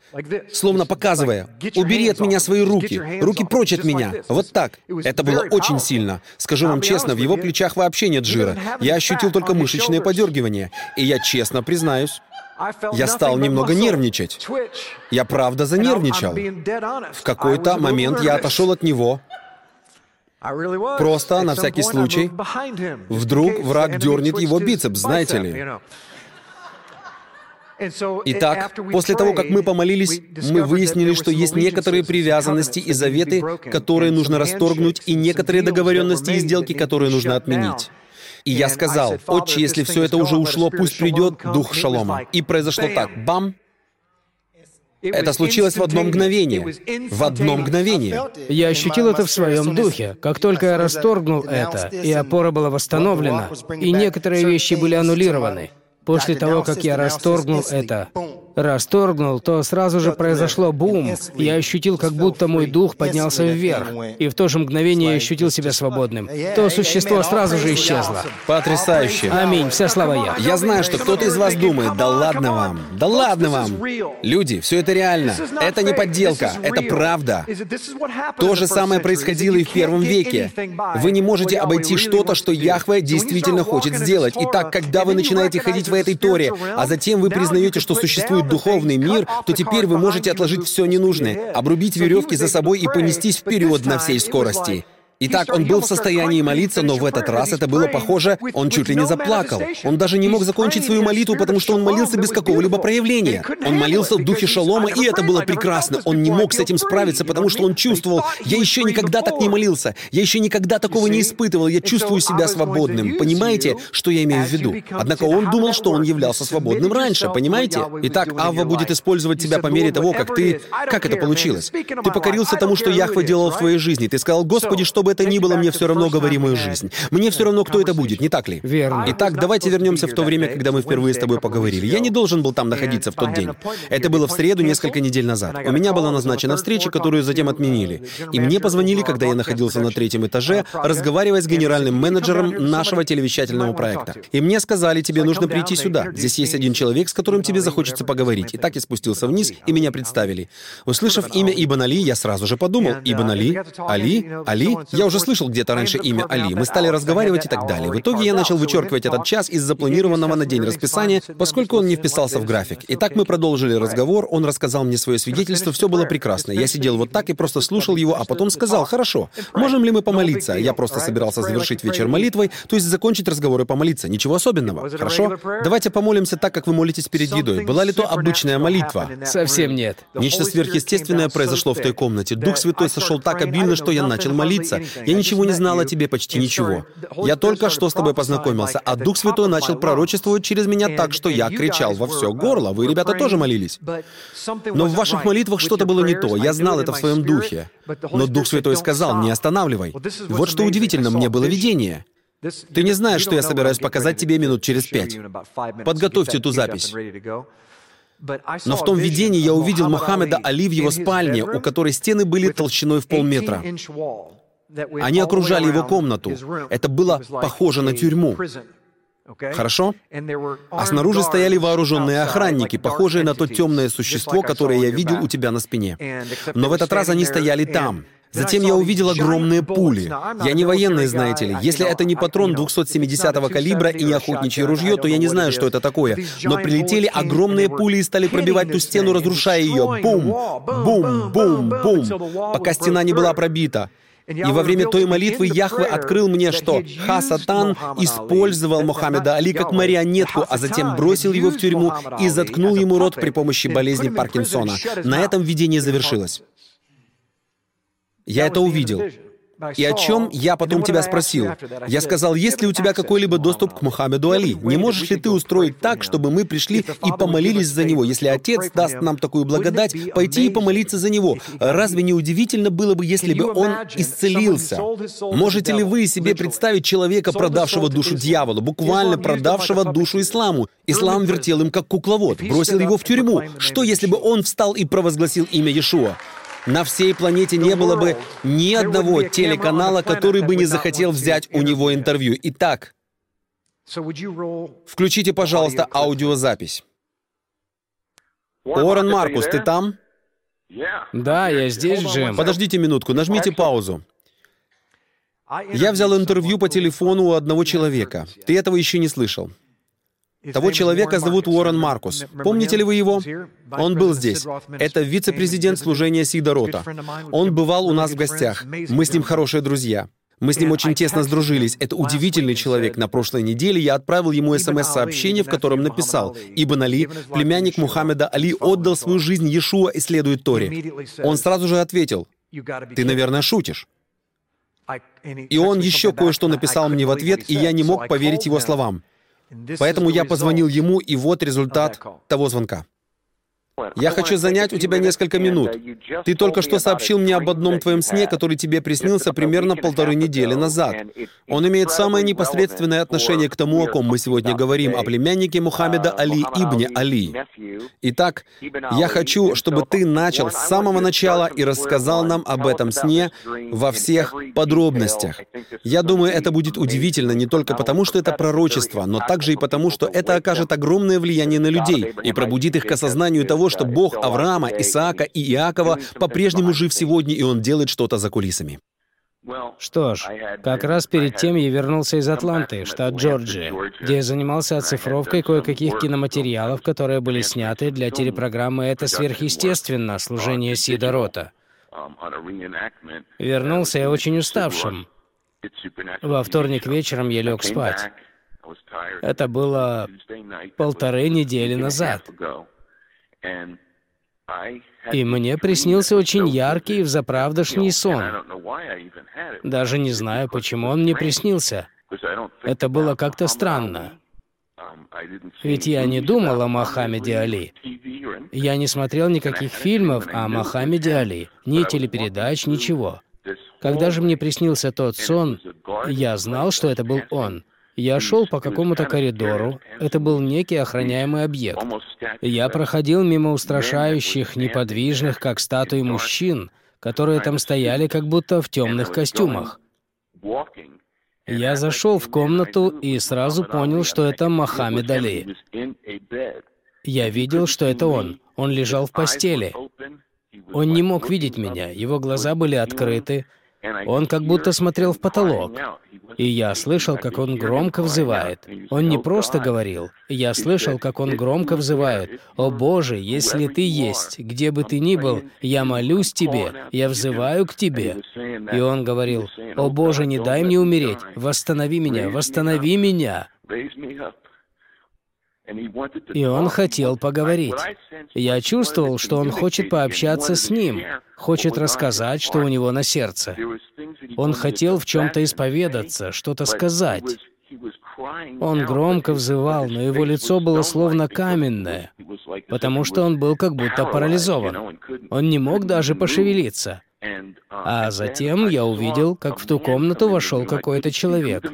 словно показывая, «Убери от меня свои руки, руки прочь от меня». Вот так. Это было очень сильно. Скажу вам честно, в его плечах вообще нет жира. Я ощутил только мышечное подергивание. И я честно признаюсь, я стал немного нервничать. Я правда занервничал. В какой-то момент я отошел от него. Просто на всякий случай. Вдруг враг дернет его бицепс, знаете ли. Итак, после того, как мы помолились, мы выяснили, что есть некоторые привязанности и заветы, которые нужно расторгнуть, и некоторые договоренности и сделки, которые нужно отменить. И я сказал, «Отче, если все это уже ушло, пусть придет Дух Шалома». И произошло так, бам, это случилось в одно мгновение. В одно мгновение. Я ощутил это в своем духе. Как только я расторгнул это, и опора была восстановлена, и некоторые вещи были аннулированы, после того, как я расторгнул это, расторгнул, то сразу же произошло бум. Я ощутил, как будто мой дух поднялся вверх, и в то же мгновение я ощутил себя свободным. То существо сразу же исчезло. Потрясающе. Аминь. Вся слава я. Я знаю, что кто-то из вас думает, да ладно вам, да ладно вам. Люди, все это реально. Это не подделка, это правда. То же самое происходило и в первом веке. Вы не можете обойти что-то, что Яхве действительно хочет сделать. Итак, когда вы начинаете ходить в этой Торе, а затем вы признаете, что существует духовный мир, то теперь вы можете отложить все ненужное, обрубить веревки за собой и понестись вперед на всей скорости. Итак, он был в состоянии молиться, но в этот раз это было похоже, он чуть ли не заплакал. Он даже не мог закончить свою молитву, потому что он молился без какого-либо проявления. Он молился в духе шалома, и это было прекрасно. Он не мог с этим справиться, потому что он чувствовал, я еще никогда так не молился, я еще никогда такого не испытывал, я чувствую себя свободным. Понимаете, что я имею в виду? Однако он думал, что он являлся свободным раньше, понимаете? Итак, Авва будет использовать тебя по мере того, как ты... Как это получилось? Ты покорился тому, что Яхва делал в твоей жизни. Ты сказал, Господи, чтобы бы это ни было, мне все равно говори мою жизнь. Мне все равно, кто это будет, не так ли? Верно. Итак, давайте вернемся в то время, когда мы впервые с тобой поговорили. Я не должен был там находиться в тот день. Это было в среду несколько недель назад. У меня была назначена встреча, которую затем отменили. И мне позвонили, когда я находился на третьем этаже, разговаривая с генеральным менеджером нашего телевещательного проекта. И мне сказали, тебе нужно прийти сюда. Здесь есть один человек, с которым тебе захочется поговорить. И так я спустился вниз, и меня представили. Услышав имя Ибн Али, я сразу же подумал, Ибн Али? Али? Али? Я уже слышал где-то раньше имя Али. Мы стали разговаривать и так далее. В итоге я начал вычеркивать этот час из запланированного на день расписания, поскольку он не вписался в график. И так мы продолжили разговор, он рассказал мне свое свидетельство, все было прекрасно. Я сидел вот так и просто слушал его, а потом сказал, хорошо, можем ли мы помолиться? Я просто собирался завершить вечер молитвой, то есть закончить разговор и помолиться. Ничего особенного. Хорошо? Давайте помолимся так, как вы молитесь перед едой. Была ли то обычная молитва? Совсем нет. Нечто сверхъестественное произошло в той комнате. Дух Святой сошел так обильно, что я начал молиться. Я ничего не знал о тебе, почти ничего. Я только что с тобой познакомился, а Дух Святой начал пророчествовать через меня так, что я кричал во все горло. Вы, ребята, тоже молились. Но в ваших молитвах что-то было не то. Я знал это в своем духе. Но Дух Святой сказал, не останавливай. Вот что удивительно, мне было видение. Ты не знаешь, что я собираюсь показать тебе минут через пять. Подготовьте ту запись. Но в том видении я увидел Мухаммеда Али в его спальне, у которой стены были толщиной в полметра. Они окружали его комнату. Это было похоже на тюрьму. Хорошо? А снаружи стояли вооруженные охранники, похожие на то темное существо, которое я видел у тебя на спине. Но в этот раз они стояли там. Затем я увидел огромные пули. Я не военный, знаете ли. Если это не патрон 270-го калибра и не охотничье ружье, то я не знаю, что это такое. Но прилетели огромные пули и стали пробивать ту стену, разрушая ее. Бум! Бум! Бум! Бум! Пока стена не была пробита. И во время той молитвы Яхве открыл мне, что Хасатан использовал Мухаммеда Али как марионетку, а затем бросил его в тюрьму и заткнул ему рот при помощи болезни Паркинсона. На этом видение завершилось. Я это увидел. И о чем я потом тебя спросил? Я сказал, есть ли у тебя какой-либо доступ к Мухаммеду Али? Не можешь ли ты устроить так, чтобы мы пришли и помолились за него? Если Отец даст нам такую благодать, пойти и помолиться за него. Разве не удивительно было бы, если бы он исцелился? Можете ли вы себе представить человека, продавшего душу дьяволу, буквально продавшего душу исламу? Ислам вертел им как кукловод, бросил его в тюрьму. Что, если бы он встал и провозгласил имя Иешуа? На всей планете не было бы ни одного телеканала, который бы не захотел взять у него интервью. Итак, включите, пожалуйста, аудиозапись. Уоррен Маркус, ты там? Да, я здесь, Джим. Подождите минутку, нажмите паузу. Я взял интервью по телефону у одного человека. Ты этого еще не слышал. Того человека зовут Уоррен Маркус. Помните ли вы его? Он был здесь. Это вице-президент служения Сида Рота. Он бывал у нас в гостях. Мы с ним хорошие друзья. Мы с ним очень тесно сдружились. Это удивительный человек. На прошлой неделе я отправил ему смс-сообщение, в котором написал, «Ибн Али, племянник Мухаммеда Али, отдал свою жизнь Иешуа и следует Торе». Он сразу же ответил, «Ты, наверное, шутишь». И он еще кое-что написал мне в ответ, и я не мог поверить его словам. Поэтому я позвонил ему, и вот результат того звонка. Я хочу занять у тебя несколько минут. Ты только что сообщил мне об одном твоем сне, который тебе приснился примерно полторы недели назад. Он имеет самое непосредственное отношение к тому, о ком мы сегодня говорим, о племяннике Мухаммеда Али Ибне Али. Итак, я хочу, чтобы ты начал с самого начала и рассказал нам об этом сне во всех подробностях. Я думаю, это будет удивительно не только потому, что это пророчество, но также и потому, что это окажет огромное влияние на людей и пробудит их к осознанию того, что Бог Авраама, Исаака и Иакова по-прежнему жив сегодня, и Он делает что-то за кулисами. Что ж, как раз перед тем я вернулся из Атланты, штат Джорджия, где я занимался оцифровкой кое-каких киноматериалов, которые были сняты для телепрограммы «Это сверхъестественно. Служение Сида Рота». Вернулся я очень уставшим. Во вторник вечером я лег спать. Это было полторы недели назад. И мне приснился очень яркий, взаправдошний сон. Даже не знаю, почему он мне приснился. Это было как-то странно. Ведь я не думал о Мохаммеде Али. Я не смотрел никаких фильмов о Мохаммеде Али, ни телепередач, ничего. Когда же мне приснился тот сон, я знал, что это был он. Я шел по какому-то коридору. Это был некий охраняемый объект. Я проходил мимо устрашающих, неподвижных, как статуи мужчин, которые там стояли как будто в темных костюмах. Я зашел в комнату и сразу понял, что это Мохаммед Али. Я видел, что это он. Он лежал в постели. Он не мог видеть меня, его глаза были открыты, он как будто смотрел в потолок. И я слышал, как он громко взывает. Он не просто говорил. Я слышал, как он громко взывает. «О Боже, если Ты есть, где бы Ты ни был, я молюсь Тебе, я взываю к Тебе». И он говорил, «О Боже, не дай мне умереть, восстанови меня, восстанови меня». И он хотел поговорить. Я чувствовал, что он хочет пообщаться с ним, хочет рассказать, что у него на сердце. Он хотел в чем-то исповедаться, что-то сказать. Он громко взывал, но его лицо было словно каменное, потому что он был как будто парализован. Он не мог даже пошевелиться. А затем я увидел, как в ту комнату вошел какой-то человек.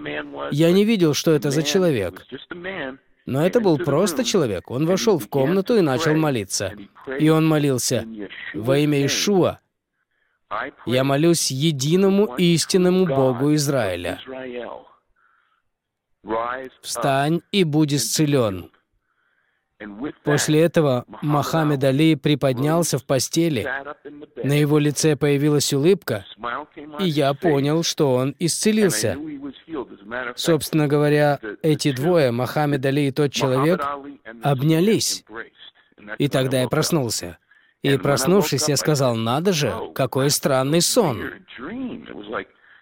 Я не видел, что это за человек. Но это был просто человек. Он вошел в комнату и начал молиться. И он молился «Во имя Ишуа, я молюсь единому истинному Богу Израиля. Встань и будь исцелен». После этого Мохаммед Али приподнялся в постели, на его лице появилась улыбка, и я понял, что он исцелился. Собственно говоря, эти двое, Мохаммед Али и тот человек, обнялись. И тогда я проснулся. И проснувшись, я сказал, надо же, какой странный сон.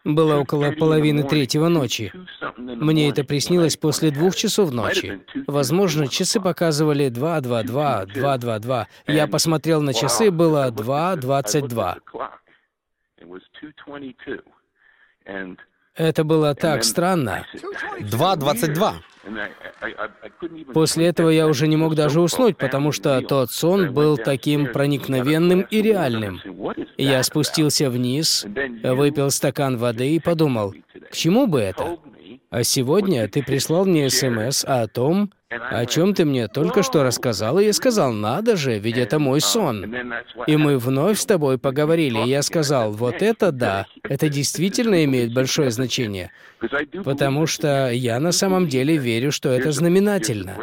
Было около половины третьего ночи. Мне это приснилось после двух часов ночи. Возможно, часы показывали 2.22, 2.22. Я посмотрел на часы, было 2.22. Это было так странно. 2.22. После этого я уже не мог даже уснуть, потому что тот сон был таким проникновенным и реальным. Я спустился вниз, выпил стакан воды и подумал, к чему бы это? А сегодня ты прислал мне СМС о том, о чем ты мне только что рассказал, и я сказал, надо же, ведь это мой сон. И мы вновь с тобой поговорили, и я сказал, вот это да, это действительно имеет большое значение, потому что я на самом деле верю, что это знаменательно.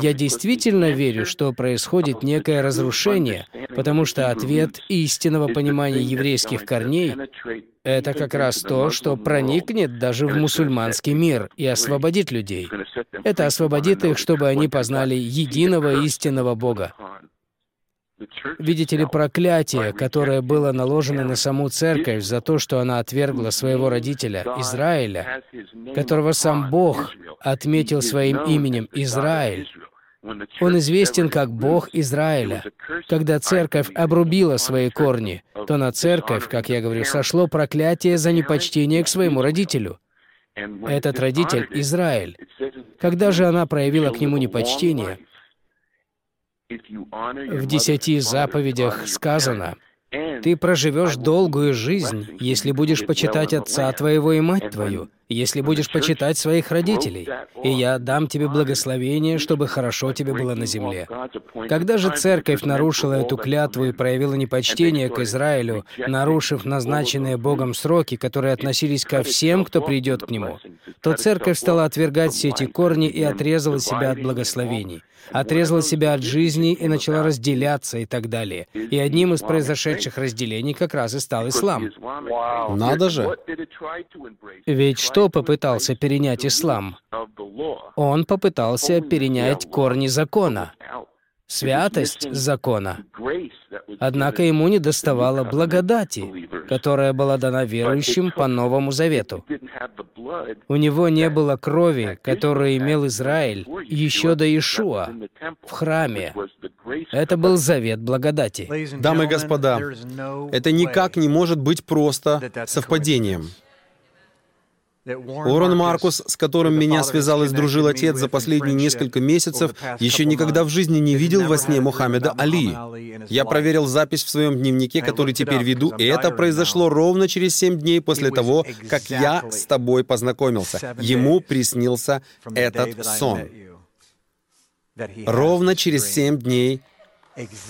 Я действительно верю, что происходит некое разрушение, потому что ответ истинного понимания еврейских корней это как раз то, что проникнет даже в мусульманский мир и освободит людей. Это освободит их, чтобы они познали единого истинного Бога. Видите ли, проклятие, которое было наложено на саму церковь за то, что она отвергла своего родителя Израиля, которого сам Бог отметил своим именем Израиль, он известен как Бог Израиля. Когда церковь обрубила свои корни, то на церковь, как я говорю, сошло проклятие за непочтение к своему родителю. Этот родитель — Израиль. Когда же она проявила к нему непочтение, в десяти заповедях сказано, «Ты проживешь долгую жизнь, если будешь почитать отца твоего и мать твою, если будешь почитать своих родителей, и я дам тебе благословение, чтобы хорошо тебе было на земле. Когда же церковь нарушила эту клятву и проявила непочтение к Израилю, нарушив назначенные Богом сроки, которые относились ко всем, кто придет к Нему, то церковь стала отвергать все эти корни и отрезала себя от благословений, отрезала себя от жизни и начала разделяться и так далее. И одним из произошедших разделений как раз и стал ислам. Надо же! Ведь что попытался перенять ислам? Он попытался перенять корни закона, святость закона. Однако ему не доставало благодати, которая была дана верующим по Новому Завету. У него не было крови, которую имел Израиль еще до Ишуа в храме. Это был завет благодати. Дамы и господа, это никак не может быть просто совпадением. Уоррен Маркус, с которым меня связал и сдружил отец за последние несколько месяцев, еще никогда в жизни не видел во сне Мухаммеда Али. Я проверил запись в своем дневнике, который теперь веду, и это произошло ровно через семь дней после того, как я с тобой познакомился. Ему приснился этот сон. Ровно через семь дней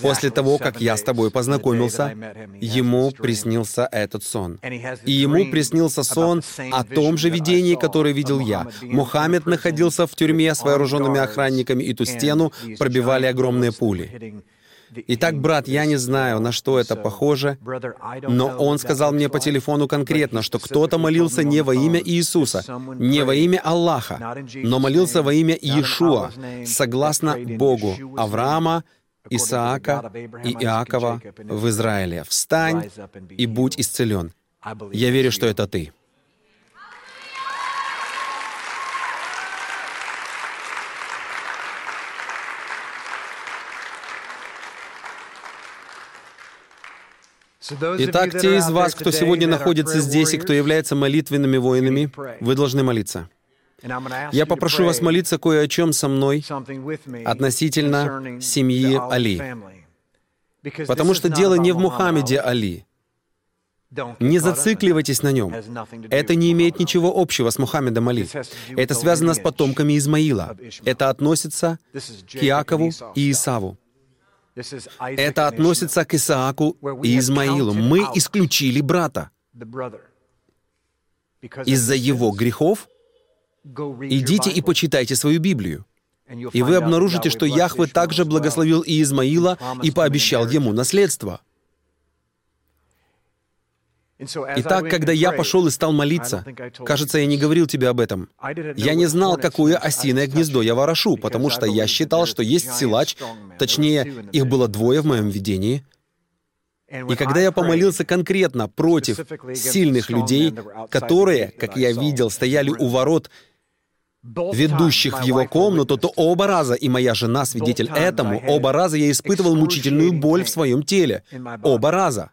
После того, как я с тобой познакомился, ему приснился этот сон. И ему приснился сон о том же видении, которое видел я. Мухаммед находился в тюрьме с вооруженными охранниками, и ту стену пробивали огромные пули. Итак, брат, я не знаю, на что это похоже, но он сказал мне по телефону конкретно, что кто-то молился не во имя Иисуса, не во имя Аллаха, но молился во имя Иешуа, согласно Богу Авраама, Исаака и Иакова в Израиле. «Встань и будь исцелен». Я верю, что это ты. Итак, те из вас, кто сегодня находится здесь и кто является молитвенными воинами, вы должны молиться. Я попрошу вас молиться кое о чем со мной относительно семьи Али. Потому что дело не в Мухаммеде Али. Не зацикливайтесь на нем. Это не имеет ничего общего с Мухаммедом Али. Это связано с потомками Измаила. Это относится к Иакову и Исаву. Это относится к Исааку и Измаилу. Мы исключили брата. Из-за его грехов Идите и почитайте свою Библию. И вы обнаружите, что Яхве также благословил и Измаила и пообещал ему наследство. Итак, когда я пошел и стал молиться, кажется, я не говорил тебе об этом, я не знал, какое осиное гнездо я ворошу, потому что я считал, что есть силач, точнее, их было двое в моем видении, и когда я помолился конкретно против сильных людей, которые, как я видел, стояли у ворот ведущих в его комнату, то оба раза, и моя жена свидетель этому, оба раза я испытывал мучительную боль в своем теле. Оба раза.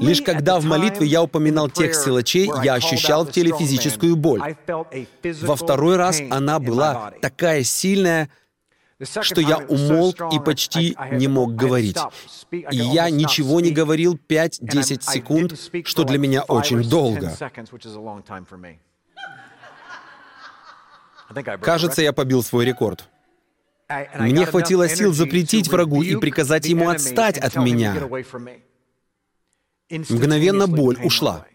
Лишь когда в молитве я упоминал тех силачей, я ощущал в теле физическую боль. Во второй раз она была такая сильная, что я умолк и почти не мог говорить. И я ничего не говорил 5-10 секунд, что для меня очень долго. Кажется, я побил свой рекорд. Мне хватило сил запретить врагу и приказать ему отстать от меня. Мгновенно боль ушла.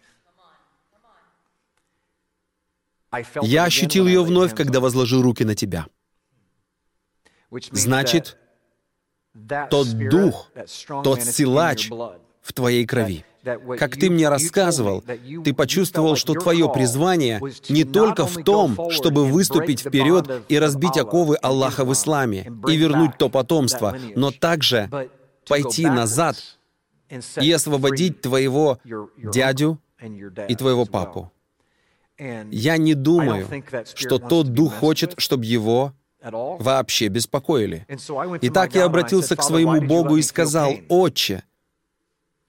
Я ощутил ее вновь, когда возложил руки на тебя. Значит, тот дух, тот силач в твоей крови. Как ты мне рассказывал, ты почувствовал, что твое призвание не только в том, чтобы выступить вперед и разбить оковы Аллаха в исламе и вернуть то потомство, но также пойти назад и освободить твоего дядю и твоего папу. Я не думаю, что тот дух хочет, чтобы его вообще беспокоили. Итак, я обратился к своему Богу и сказал, «Отче,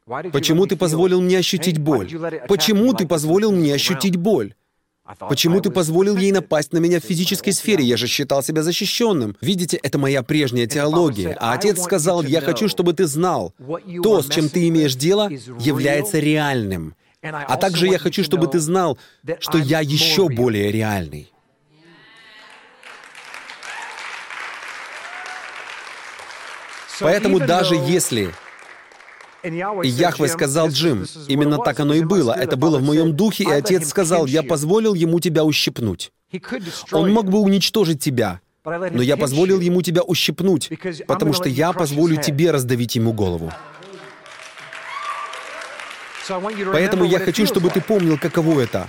почему ты позволил мне ощутить боль? Почему ты позволил мне ощутить боль? Почему ты позволил ей напасть на меня в физической сфере? Я же считал себя защищенным. Видите, это моя прежняя теология. А отец сказал, я хочу, чтобы ты знал, то, с чем ты имеешь дело, является реальным. А также я хочу, чтобы ты знал, что я еще более реальный. Поэтому даже если и Яхве сказал Джим, именно так оно и было. Это было в моем духе, и отец сказал, я позволил ему тебя ущипнуть. Он мог бы уничтожить тебя, но я позволил ему тебя ущипнуть, потому что я позволю тебе раздавить ему голову. Поэтому я хочу, чтобы ты помнил, каково это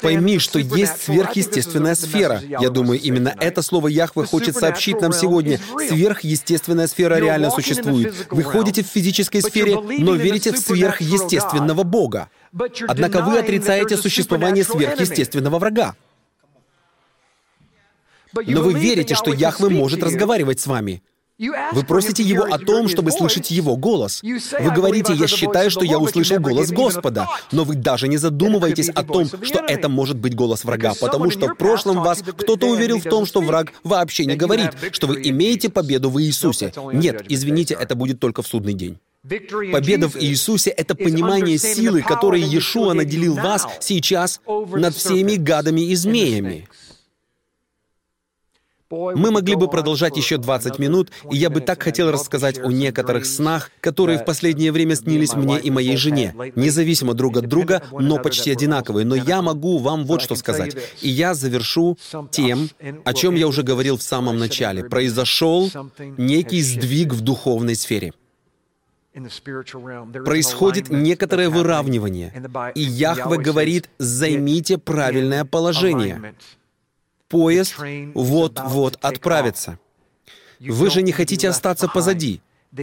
Пойми, что есть сверхъестественная сфера. Я думаю, именно это слово Яхве хочет сообщить нам сегодня. Сверхъестественная сфера реально существует. Вы ходите в физической сфере, но верите в сверхъестественного Бога. Однако вы отрицаете существование сверхъестественного врага. Но вы верите, что Яхве может разговаривать с вами. Вы просите Его о том, чтобы слышать Его голос. Вы говорите, «Я считаю, что я услышал голос Господа», но вы даже не задумываетесь о том, что это может быть голос врага, потому что в прошлом вас кто-то уверил в том, что враг вообще не говорит, что вы имеете победу в Иисусе. Нет, извините, это будет только в судный день. Победа в Иисусе — это понимание силы, которой Иешуа наделил вас сейчас над всеми гадами и змеями. Мы могли бы продолжать еще 20 минут, и я бы так хотел рассказать о некоторых снах, которые в последнее время снились мне и моей жене, независимо друг от друга, но почти одинаковые. Но я могу вам вот что сказать. И я завершу тем, о чем я уже говорил в самом начале. Произошел некий сдвиг в духовной сфере происходит некоторое выравнивание. И Яхве говорит, займите правильное положение поезд вот-вот отправится. Вы же не хотите остаться позади.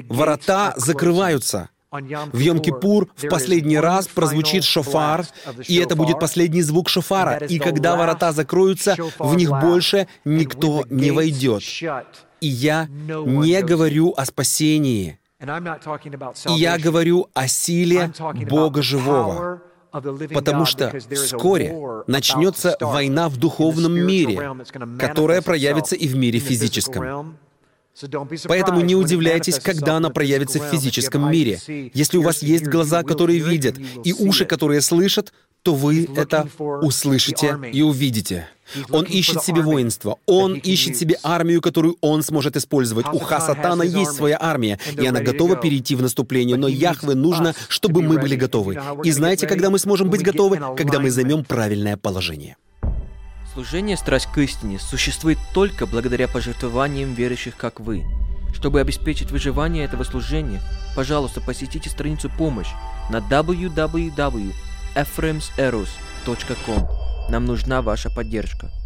Ворота закрываются. В Йом-Кипур в последний раз прозвучит шофар, и это будет последний звук шофара. И когда ворота закроются, в них больше никто не войдет. И я не говорю о спасении. И я говорю о силе Бога Живого. Потому что вскоре начнется война в духовном мире, которая проявится и в мире физическом. Поэтому не удивляйтесь, когда она проявится в физическом мире. Если у вас есть глаза, которые видят, и уши, которые слышат, то вы это услышите и увидите. Он ищет себе воинство. Он ищет себе армию, которую он сможет использовать. У Хасатана есть своя армия, и она готова перейти в наступление. Но Яхве нужно, чтобы мы были готовы. И знаете, когда мы сможем быть готовы? Когда мы займем правильное положение. Служение «Страсть к истине» существует только благодаря пожертвованиям верующих, как вы. Чтобы обеспечить выживание этого служения, пожалуйста, посетите страницу «Помощь» на www.ephraimserus.com. Нам нужна ваша поддержка.